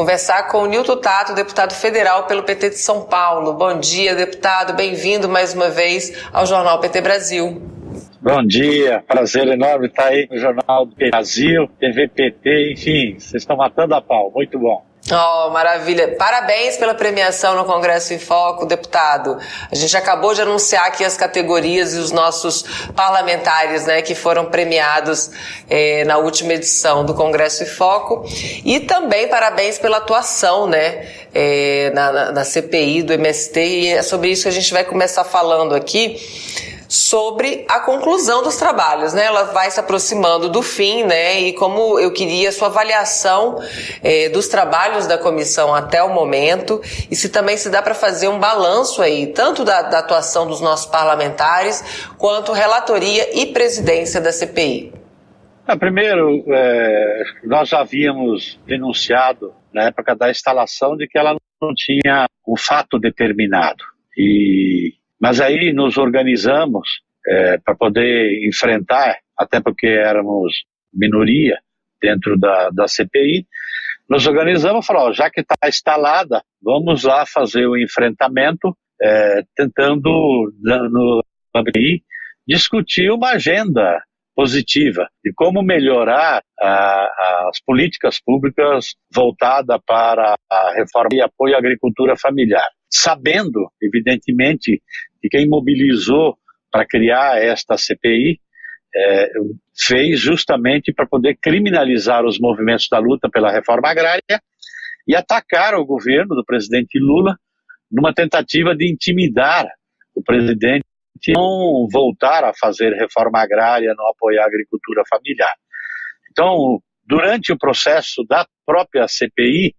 conversar com o Nilton Tato, deputado federal pelo PT de São Paulo. Bom dia, deputado. Bem-vindo mais uma vez ao Jornal PT Brasil. Bom dia, prazer enorme estar aí no Jornal do Brasil, TV PT, enfim, vocês estão matando a pau, muito bom. Oh, maravilha. Parabéns pela premiação no Congresso em Foco, deputado. A gente acabou de anunciar aqui as categorias e os nossos parlamentares, né, que foram premiados eh, na última edição do Congresso em Foco. E também parabéns pela atuação, né, eh, na, na, na CPI do MST. E é sobre isso que a gente vai começar falando aqui sobre a conclusão dos trabalhos, né? Ela vai se aproximando do fim, né? E como eu queria sua avaliação eh, dos trabalhos da comissão até o momento e se também se dá para fazer um balanço aí, tanto da, da atuação dos nossos parlamentares quanto relatoria e presidência da CPI. Ah, primeiro, é, nós já havíamos denunciado na época da instalação de que ela não tinha um fato determinado. E mas aí nos organizamos é, para poder enfrentar, até porque éramos minoria dentro da, da CPI, nos organizamos e falamos, já que está instalada, vamos lá fazer o enfrentamento, é, tentando no CPI discutir uma agenda positiva de como melhorar as políticas públicas voltadas para a reforma e apoio à agricultura familiar. Sabendo, evidentemente, que quem mobilizou para criar esta CPI é, fez justamente para poder criminalizar os movimentos da luta pela reforma agrária e atacar o governo do presidente Lula numa tentativa de intimidar o presidente não voltar a fazer reforma agrária, não apoiar a agricultura familiar. Então, durante o processo da própria CPI,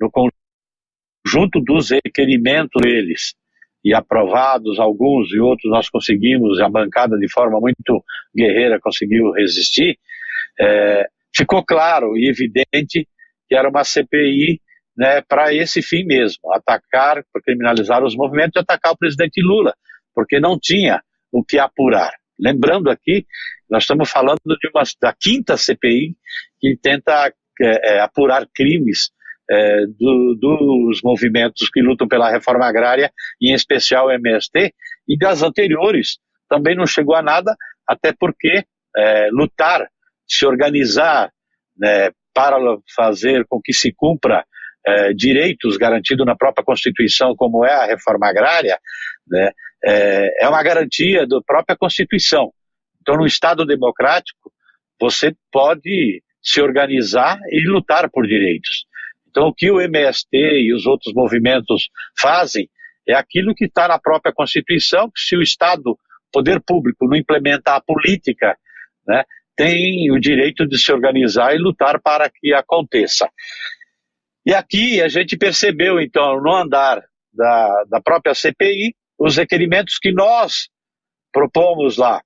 no conjunto dos requerimentos deles, e aprovados alguns e outros nós conseguimos, a bancada de forma muito guerreira conseguiu resistir, é, ficou claro e evidente que era uma CPI né, para esse fim mesmo, atacar, criminalizar os movimentos e atacar o presidente Lula, porque não tinha o que apurar. Lembrando aqui, nós estamos falando de uma, da quinta CPI que tenta é, é, apurar crimes é, do, dos movimentos que lutam pela reforma agrária, em especial o MST, e das anteriores também não chegou a nada, até porque é, lutar, se organizar né, para fazer com que se cumpra é, direitos garantidos na própria Constituição, como é a reforma agrária, né, é, é uma garantia da própria Constituição. Então, no Estado democrático, você pode se organizar e lutar por direitos. Então, o que o MST e os outros movimentos fazem é aquilo que está na própria Constituição, que se o Estado, poder público, não implementar a política, né, tem o direito de se organizar e lutar para que aconteça. E aqui a gente percebeu, então, no andar da, da própria CPI, os requerimentos que nós propomos lá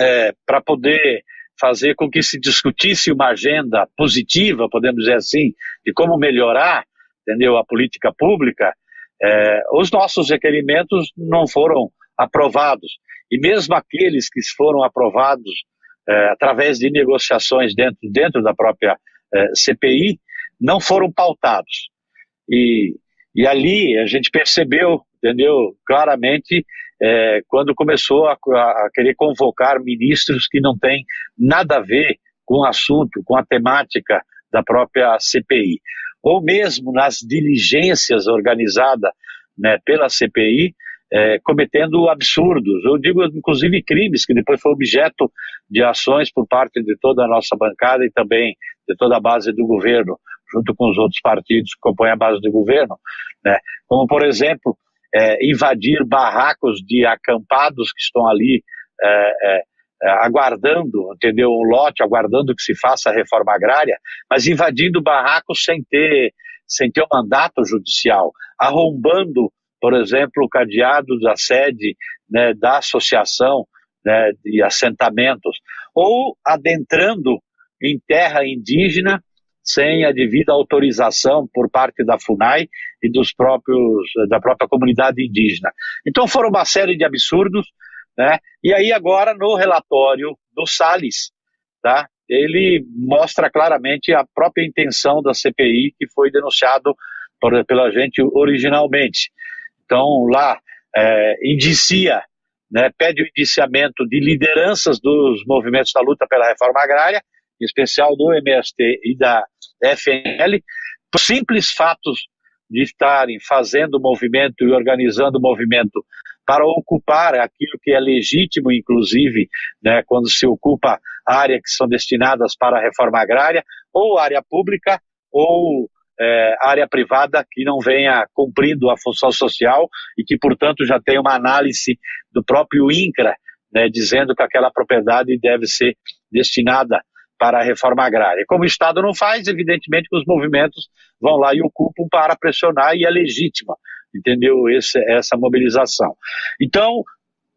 é, para poder fazer com que se discutisse uma agenda positiva, podemos dizer assim, de como melhorar, entendeu, a política pública, é, os nossos requerimentos não foram aprovados. E mesmo aqueles que foram aprovados é, através de negociações dentro, dentro da própria é, CPI, não foram pautados. E, e ali a gente percebeu, entendeu, claramente é, quando começou a, a, querer convocar ministros que não têm nada a ver com o assunto, com a temática da própria CPI. Ou mesmo nas diligências organizadas né, pela CPI, é, cometendo absurdos, eu digo inclusive crimes, que depois foi objeto de ações por parte de toda a nossa bancada e também de toda a base do governo, junto com os outros partidos que compõem a base do governo, né? como por exemplo é, invadir barracos de acampados que estão ali é, é, é, aguardando, entendeu, um lote, aguardando que se faça a reforma agrária, mas invadindo barracos sem ter, sem ter um mandato judicial, arrombando, por exemplo, o cadeado da sede né, da associação né, de assentamentos, ou adentrando em terra indígena sem a devida autorização por parte da FUNAI e dos próprios, da própria comunidade indígena. Então foram uma série de absurdos, né? E aí agora no relatório do Salles, tá? ele mostra claramente a própria intenção da CPI que foi denunciado por, pela gente originalmente. Então, lá, é, indicia, né, pede o indiciamento de lideranças dos movimentos da luta pela reforma agrária, em especial do MST e da FNL, por simples fatos de estarem fazendo movimento e organizando movimento para ocupar aquilo que é legítimo, inclusive, né, quando se ocupa áreas que são destinadas para a reforma agrária, ou área pública, ou é, área privada que não venha cumprindo a função social e que, portanto, já tem uma análise do próprio INCRA, né, dizendo que aquela propriedade deve ser destinada para a reforma agrária. Como o Estado não faz, evidentemente que os movimentos vão lá e ocupam para pressionar e é legítima, entendeu? Esse, essa mobilização. Então,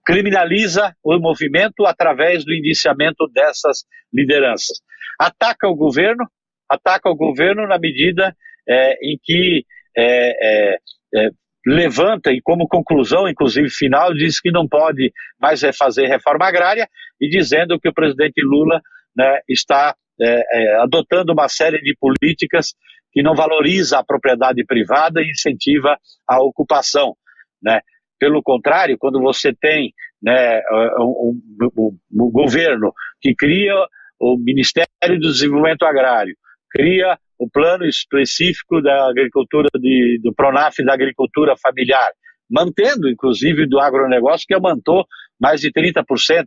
criminaliza o movimento através do indiciamento dessas lideranças. Ataca o governo, ataca o governo na medida é, em que é, é, é levanta e como conclusão, inclusive final, diz que não pode mais fazer reforma agrária e dizendo que o presidente Lula né, está é, é, adotando uma série de políticas que não valoriza a propriedade privada e incentiva a ocupação. Né? Pelo contrário, quando você tem né, um, um, um, um governo que cria o Ministério do Desenvolvimento Agrário, cria o plano específico da agricultura, de, do PRONAF da agricultura familiar, mantendo, inclusive, do agronegócio, que aumentou mais de 30%,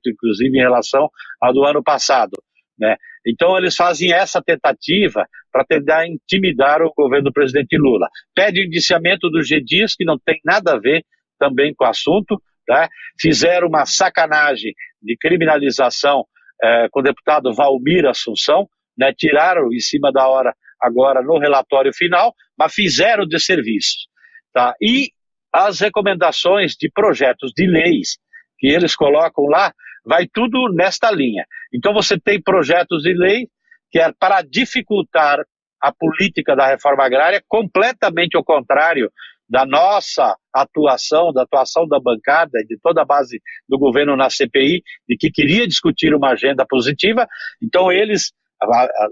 inclusive, em relação ao do ano passado. Né? Então eles fazem essa tentativa para tentar intimidar o governo do presidente Lula. Pede indiciamento do G Dias, que não tem nada a ver também com o assunto. Tá? Fizeram uma sacanagem de criminalização eh, com o deputado Valmir Assunção, né? tiraram em cima da hora agora no relatório final, mas fizeram de serviço. Tá? E as recomendações de projetos de leis que eles colocam lá vai tudo nesta linha. Então você tem projetos de lei que é para dificultar a política da reforma agrária, completamente ao contrário da nossa atuação, da atuação da bancada e de toda a base do governo na CPI, de que queria discutir uma agenda positiva. Então eles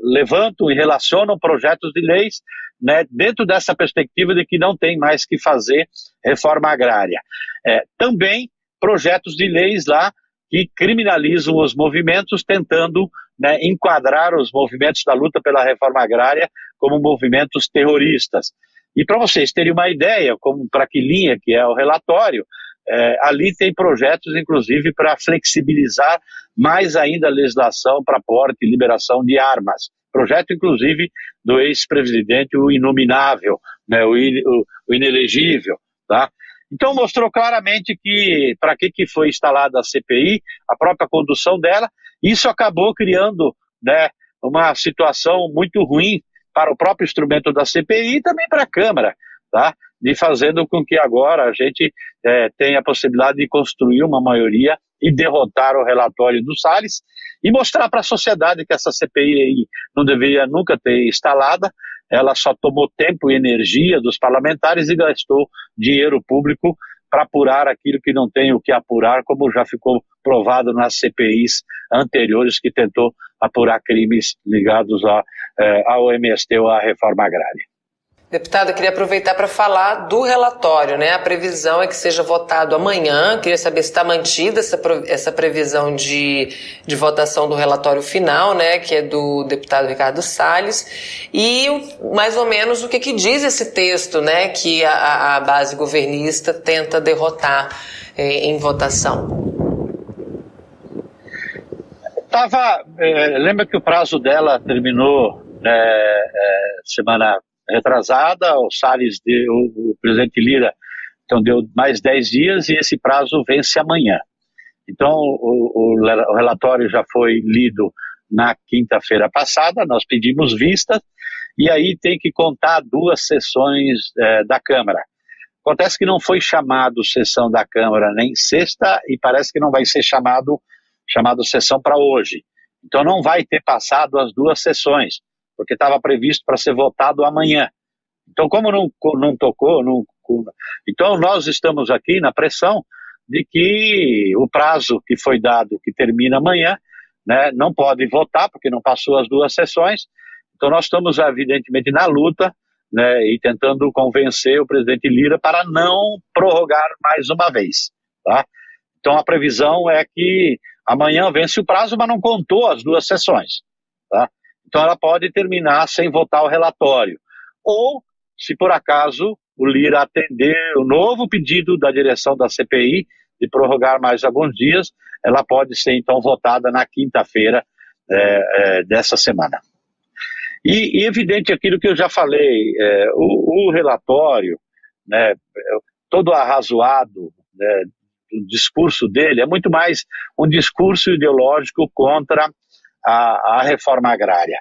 levantam e relacionam projetos de leis né, dentro dessa perspectiva de que não tem mais que fazer reforma agrária. É, também projetos de leis lá que criminalizam os movimentos, tentando né, enquadrar os movimentos da luta pela reforma agrária como movimentos terroristas. E para vocês terem uma ideia, como para que linha que é o relatório, é, ali tem projetos, inclusive, para flexibilizar mais ainda a legislação para porte e liberação de armas. Projeto, inclusive, do ex-presidente, o inominável, né, o, o, o inelegível. Tá? Então mostrou claramente que para que, que foi instalada a CPI, a própria condução dela, isso acabou criando né, uma situação muito ruim para o próprio instrumento da CPI e também para a Câmara, tá? de fazendo com que agora a gente é, tenha a possibilidade de construir uma maioria e derrotar o relatório do Salles e mostrar para a sociedade que essa CPI não deveria nunca ter instalada, ela só tomou tempo e energia dos parlamentares e gastou dinheiro público para apurar aquilo que não tem o que apurar, como já ficou provado nas CPIs anteriores que tentou apurar crimes ligados a, eh, ao MST ou à reforma agrária. Deputado, eu queria aproveitar para falar do relatório, né? A previsão é que seja votado amanhã. Queria saber se está mantida essa, essa previsão de, de votação do relatório final, né? Que é do deputado Ricardo Salles. E mais ou menos o que, que diz esse texto, né? Que a, a base governista tenta derrotar eh, em votação. Tava, é, lembra que o prazo dela terminou é, semana retrasada, o Salles, deu, o presidente Lira, então deu mais 10 dias e esse prazo vence amanhã. Então, o, o, o relatório já foi lido na quinta-feira passada, nós pedimos vista, e aí tem que contar duas sessões é, da Câmara. Acontece que não foi chamado sessão da Câmara nem sexta, e parece que não vai ser chamado, chamado sessão para hoje. Então não vai ter passado as duas sessões porque estava previsto para ser votado amanhã. Então, como não, não tocou, não, então nós estamos aqui na pressão de que o prazo que foi dado, que termina amanhã, né, não pode votar porque não passou as duas sessões. Então nós estamos evidentemente na luta né, e tentando convencer o presidente Lira para não prorrogar mais uma vez. Tá? Então a previsão é que amanhã vence o prazo, mas não contou as duas sessões. Tá? Então ela pode terminar sem votar o relatório. Ou, se por acaso o Lira atender o novo pedido da direção da CPI de prorrogar mais alguns dias, ela pode ser então votada na quinta-feira é, é, dessa semana. E, e, evidente aquilo que eu já falei, é, o, o, relatório, né, todo arrazoado, né, o discurso dele é muito mais um discurso ideológico contra a, reforma agrária.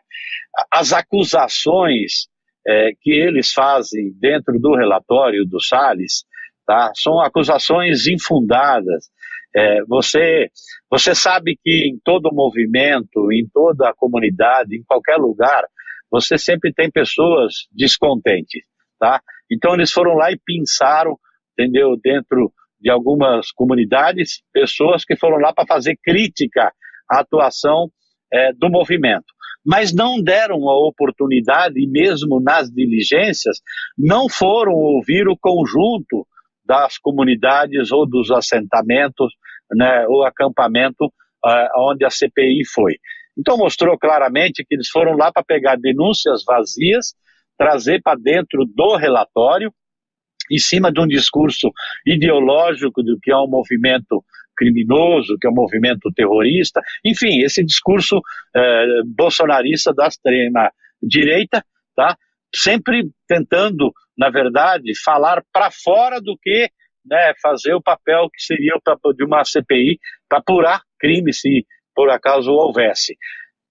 As acusações é, que eles fazem dentro do relatório do Salles tá, são acusações infundadas. É, você, você sabe que em todo movimento, em toda a comunidade, em qualquer lugar, você sempre tem pessoas descontentes, tá? Então eles foram lá e pinçaram, entendeu, dentro de algumas comunidades, pessoas que foram lá para fazer crítica à atuação é, do movimento. Mas não deram a oportunidade, e mesmo nas diligências, não foram ouvir o conjunto das comunidades ou dos assentamentos, né, ou acampamento uh, onde a CPI foi. Então mostrou claramente que eles foram lá para pegar denúncias vazias, trazer para dentro do relatório, em cima de um discurso ideológico do que é um movimento criminoso, que é um movimento terrorista, enfim, esse discurso eh, bolsonarista da extrema direita, tá? sempre tentando, na verdade, falar para fora do que né, fazer o papel que seria de uma CPI para apurar crime, se por acaso houvesse.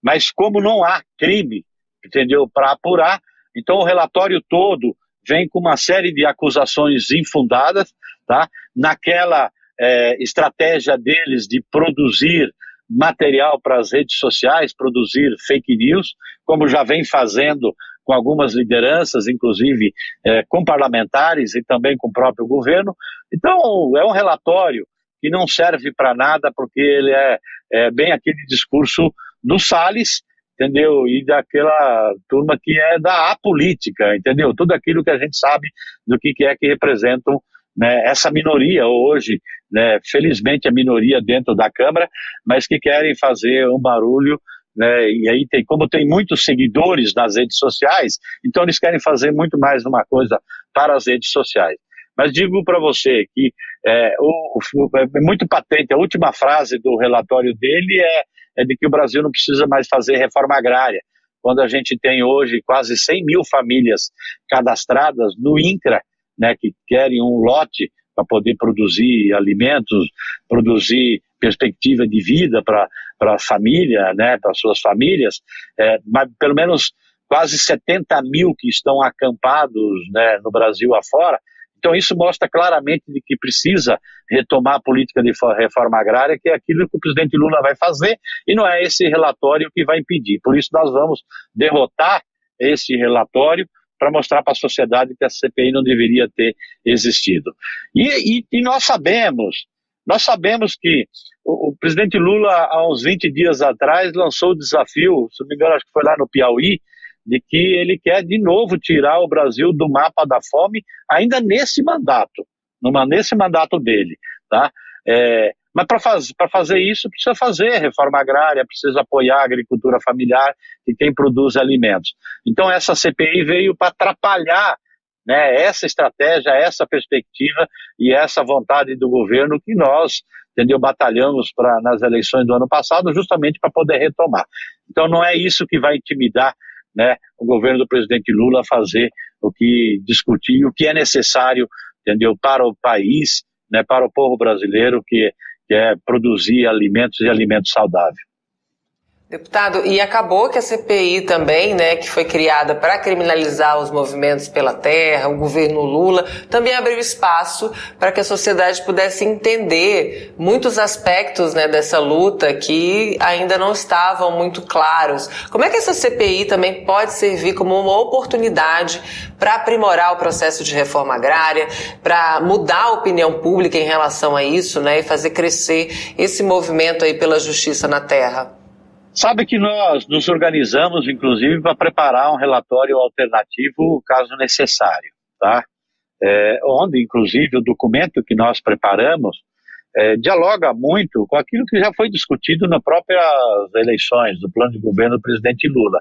Mas como não há crime, entendeu, para apurar, então o relatório todo vem com uma série de acusações infundadas, tá? Naquela é, estratégia deles de produzir material para as redes sociais, produzir fake news, como já vem fazendo com algumas lideranças, inclusive é, com parlamentares e também com o próprio governo. Então, é um relatório que não serve para nada, porque ele é, é, bem aquele discurso do Salles, entendeu? E daquela turma que é da apolítica, entendeu? Tudo aquilo que a gente sabe do que, que é que representam né, essa minoria hoje, né, felizmente a minoria dentro da Câmara, mas que querem fazer um barulho né, e aí tem, como tem muitos seguidores nas redes sociais, então eles querem fazer muito mais uma coisa para as redes sociais. Mas digo para você que é, o, o, é muito patente, a última frase do relatório dele é, é de que o Brasil não precisa mais fazer reforma agrária. Quando a gente tem hoje quase 100 mil famílias cadastradas no INCRA, né, que querem um lote para poder produzir alimentos, produzir perspectiva de vida para a família, né, para suas famílias, é, mas pelo menos quase 70 mil que estão acampados né, no Brasil afora. Então isso mostra claramente de que precisa retomar a política de reforma agrária, que é aquilo que o presidente Lula vai fazer, e não é esse relatório que vai impedir. Por isso nós vamos derrotar esse relatório para mostrar para a sociedade que a CPI não deveria ter existido. E, e, e nós sabemos, nós sabemos que o, o, presidente Lula, há uns 20 dias atrás, lançou o desafio, se não me engano, acho que foi lá no Piauí, de que ele quer de novo tirar o Brasil do mapa da fome, ainda nesse mandato, numa, nesse mandato dele. Tá? É, mas para faz, fazer isso, precisa fazer reforma agrária, precisa apoiar a agricultura familiar e quem produz alimentos. Então, essa CPI veio para atrapalhar né, essa estratégia, essa perspectiva e essa vontade do governo que nós entendeu, batalhamos pra, nas eleições do ano passado, justamente para poder retomar. Então, não é isso que vai intimidar né, o governo do presidente Lula a fazer o que discutir, o que é necessário entendeu, para o país, né, para o povo brasileiro, que que é produzir alimentos e alimentos saudáveis. Deputado, e acabou que a CPI também, né, que foi criada para criminalizar os movimentos pela terra, o governo Lula, também abriu espaço para que a sociedade pudesse entender muitos aspectos, né, dessa luta que ainda não estavam muito claros. Como é que essa CPI também pode servir como uma oportunidade para aprimorar o processo de reforma agrária, para mudar a opinião pública em relação a isso, né, e fazer crescer esse movimento aí pela justiça na terra? Sabe que nós nos organizamos, inclusive, para preparar um relatório alternativo, caso necessário, tá? É, onde, inclusive, o documento que nós preparamos é, dialoga muito com aquilo que já foi discutido nas próprias eleições do plano de governo do presidente Lula,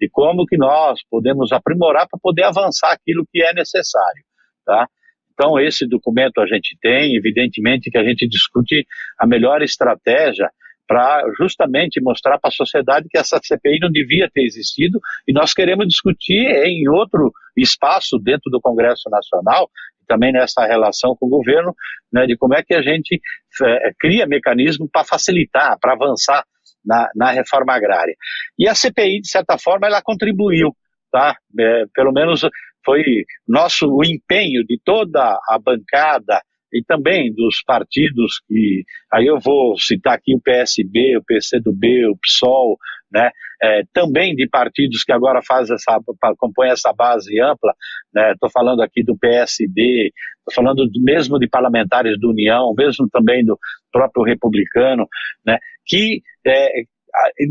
de como que nós podemos aprimorar para poder avançar aquilo que é necessário, tá? Então, esse documento a gente tem, evidentemente que a gente discute a melhor estratégia para justamente mostrar para a sociedade que essa CPI não devia ter existido e nós queremos discutir em outro espaço dentro do Congresso Nacional também nessa relação com o governo, né, de como é que a gente é, cria mecanismo para facilitar, para avançar na, na, reforma agrária. E a CPI, de certa forma, ela contribuiu, tá? É, pelo menos foi nosso o empenho de toda a bancada e também dos partidos que aí eu vou citar aqui o PSB, o PCdoB, o PSOL, né? É, também de partidos que agora fazem essa, compõem essa base ampla, estou né? falando aqui do PSD, estou falando mesmo de parlamentares do União, mesmo também do próprio republicano, né? que é,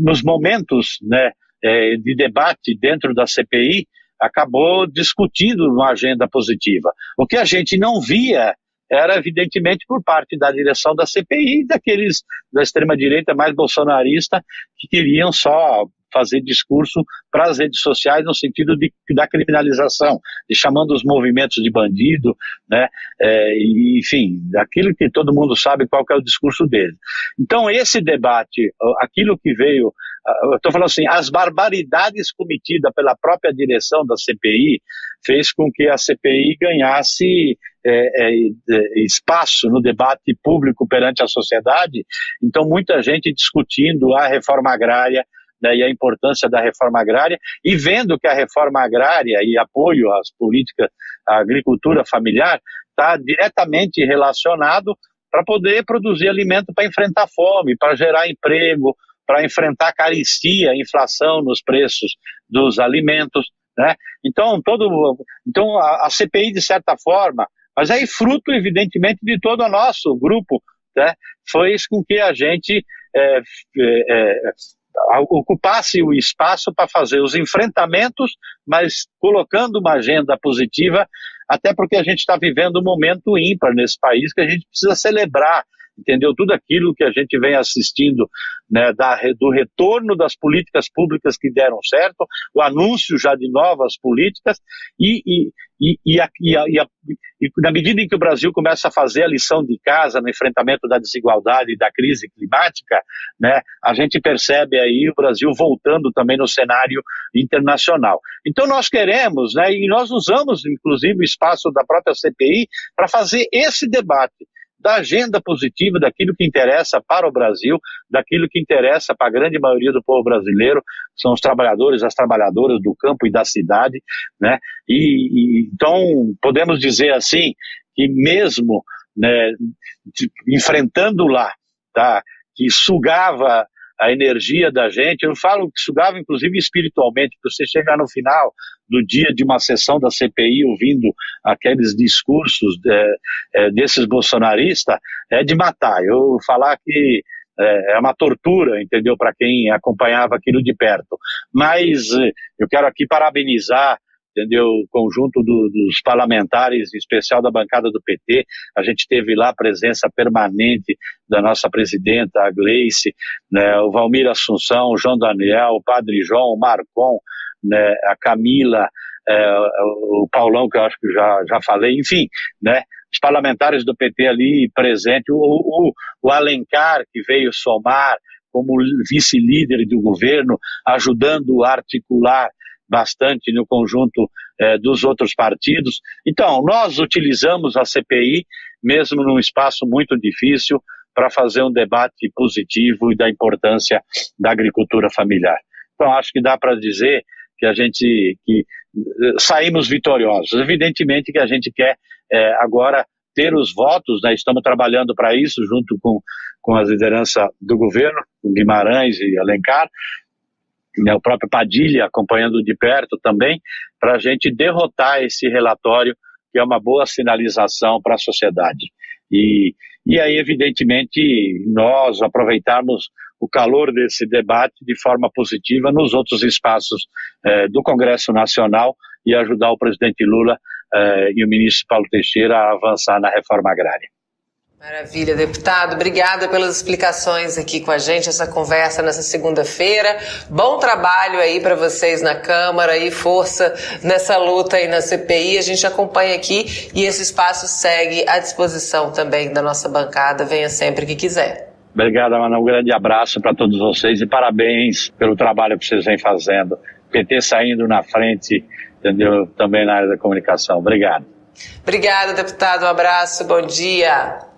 nos momentos né, é, de debate dentro da CPI acabou discutindo uma agenda positiva. O que a gente não via era evidentemente por parte da direção da CPI, daqueles da extrema-direita mais bolsonarista, que queriam só fazer discurso para as redes sociais no sentido de, da criminalização, de chamando os movimentos de bandido, né? É, enfim, aquilo que todo mundo sabe qual é o discurso dele. Então esse debate, aquilo que veio, estou falando assim, as barbaridades cometidas pela própria direção da CPI fez com que a CPI ganhasse é, é, espaço no debate público perante a sociedade. Então, muita gente discutindo a reforma agrária né, e a importância da reforma agrária e vendo que a reforma agrária e apoio às políticas, à agricultura familiar, está diretamente relacionado para poder produzir alimento para enfrentar fome, para gerar emprego, para enfrentar caristia, inflação nos preços dos alimentos. Né? Então, todo, então a, a CPI, de certa forma, mas aí, fruto, evidentemente, de todo o nosso grupo, né, fez com que a gente é, é, é ocupasse o espaço para fazer os enfrentamentos, mas colocando uma agenda positiva, até porque a gente está vivendo um momento ímpar nesse país que a gente precisa celebrar entendeu? Tudo aquilo que a gente vem assistindo né, da, do retorno das políticas públicas que deram certo, o anúncio já de novas políticas e, e, e, e, a, e, a, e, a, e na medida em que o Brasil começa a fazer a lição de casa no enfrentamento da desigualdade e da crise climática, né, a gente percebe aí o Brasil voltando também no cenário internacional. Então nós queremos, né, e nós usamos inclusive o espaço da própria CPI para fazer esse debate da agenda positiva, daquilo que interessa para o Brasil, daquilo que interessa para a grande maioria do povo brasileiro, são os trabalhadores, as trabalhadoras do campo e da cidade, né? E, e então podemos dizer assim que mesmo né, enfrentando lá, tá? Que sugava a energia da gente. Eu falo que sugava, inclusive, espiritualmente, porque você chegar no final do dia de uma sessão da CPI ouvindo aqueles discursos é, é, desses bolsonaristas, é de matar. Eu falar que é, é uma tortura, entendeu, para quem acompanhava aquilo de perto. Mas é, eu quero aqui parabenizar entendeu? O conjunto do, dos parlamentares, em especial da bancada do PT. A gente teve lá a presença permanente da nossa presidenta, a Gleice, né, o Valmir Assunção, o João Daniel, o Padre João, o Marcon, né, a Camila, é, o Paulão, que eu acho que já, já falei, enfim, né? Os parlamentares do PT ali presentes, o, o, o Alencar, que veio somar como vice-líder do governo, ajudando a articular bastante no conjunto eh, dos outros partidos. Então, nós utilizamos a CPI, mesmo num espaço muito difícil, para fazer um debate positivo e da importância da agricultura familiar. Então, acho que dá para dizer que a gente que eh, saímos vitoriosos. Evidentemente que a gente quer eh, agora ter os votos, né? estamos trabalhando para isso junto com, com a liderança do governo, Guimarães e Alencar, né, o próprio Padilha acompanhando de perto também, para a gente derrotar esse relatório, que é uma boa sinalização para a sociedade. E, e aí, evidentemente, nós aproveitarmos o calor desse debate de forma positiva nos outros espaços eh, do Congresso Nacional e ajudar o presidente Lula eh, e o ministro Paulo Teixeira a avançar na reforma agrária. Maravilha, deputado. Obrigada pelas explicações aqui com a gente, essa conversa nessa segunda-feira. Bom trabalho aí para vocês na Câmara e força nessa luta aí na CPI. A gente acompanha aqui e esse espaço segue à disposição também da nossa bancada. Venha sempre que quiser. Obrigado, Ana. Um grande abraço para todos vocês e parabéns pelo trabalho que vocês vêm fazendo. PT saindo na frente, entendeu? Também na área da comunicação. Obrigado. Obrigada, deputado. Um abraço. Bom dia.